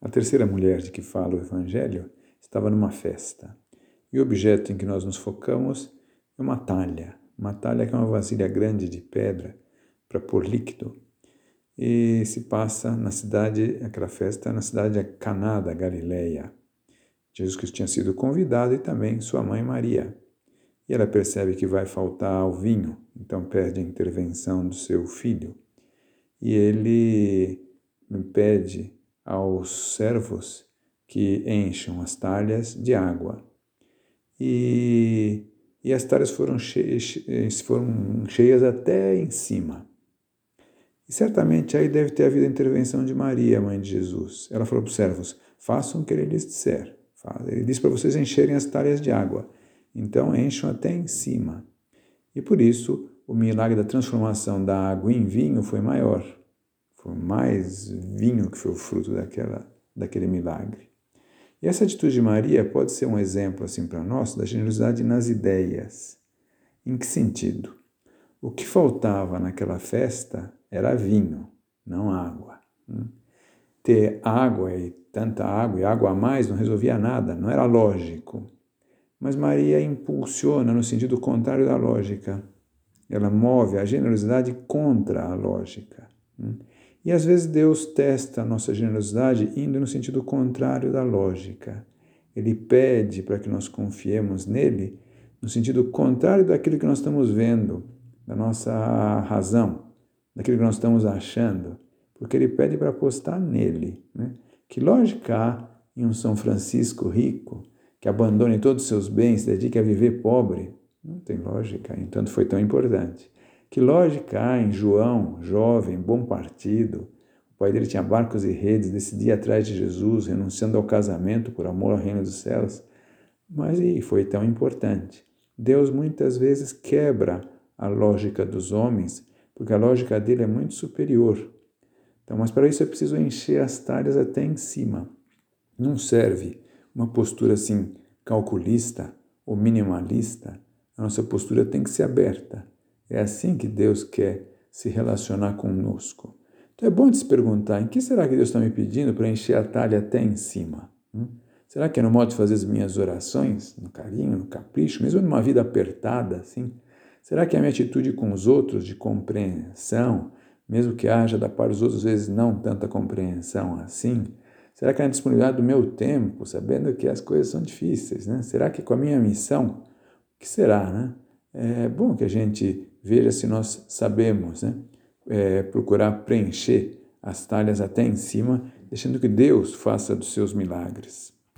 A terceira mulher de que fala o Evangelho estava numa festa. E o objeto em que nós nos focamos é uma talha. Uma talha que é uma vasilha grande de pedra para pôr líquido. E se passa na cidade, aquela festa na cidade de Caná da Galileia. Jesus Cristo tinha sido convidado e também sua mãe Maria. E ela percebe que vai faltar o vinho, então pede a intervenção do seu filho. E ele pede aos servos que encham as talhas de água. E, e as talhas foram cheias, foram cheias até em cima. E certamente aí deve ter havido a intervenção de Maria, mãe de Jesus. Ela falou para os servos: façam o que ele lhes disser. Ele disse para vocês encherem as talhas de água. Então encham até em cima. E por isso o milagre da transformação da água em vinho foi maior. Foi mais vinho que foi o fruto daquela, daquele milagre. E essa atitude de Maria pode ser um exemplo assim para nós da generosidade nas ideias. Em que sentido? O que faltava naquela festa era vinho, não água. Hum? Ter água e tanta água e água a mais não resolvia nada, não era lógico. Mas Maria impulsiona no sentido contrário da lógica. Ela move a generosidade contra a lógica. E às vezes Deus testa a nossa generosidade indo no sentido contrário da lógica. Ele pede para que nós confiemos nele no sentido contrário daquilo que nós estamos vendo, da nossa razão, daquilo que nós estamos achando, porque ele pede para apostar nele. Né? Que lógica há em um São Francisco rico que abandone todos os seus bens, dedique a viver pobre? Não tem lógica, entanto foi tão importante. Que lógica há em João, jovem, bom partido? O pai dele tinha barcos e redes, decidia atrás de Jesus, renunciando ao casamento por amor ao reino dos céus. Mas e foi tão importante. Deus muitas vezes quebra a lógica dos homens, porque a lógica dele é muito superior. Então, mas para isso é preciso encher as talhas até em cima. Não serve uma postura assim calculista ou minimalista. A nossa postura tem que ser aberta. É assim que Deus quer se relacionar conosco. Então é bom de se perguntar: em que será que Deus está me pedindo para encher a talha até em cima? Hum? Será que é no modo de fazer as minhas orações, no carinho, no capricho, mesmo numa vida apertada assim? Será que é a minha atitude com os outros de compreensão, mesmo que haja da parte dos outros, às vezes não tanta compreensão assim? Será que é a disponibilidade do meu tempo, sabendo que as coisas são difíceis, né? Será que com a minha missão, o que será, né? É bom que a gente veja se nós sabemos né, é, procurar preencher as talhas até em cima, deixando que Deus faça dos seus milagres.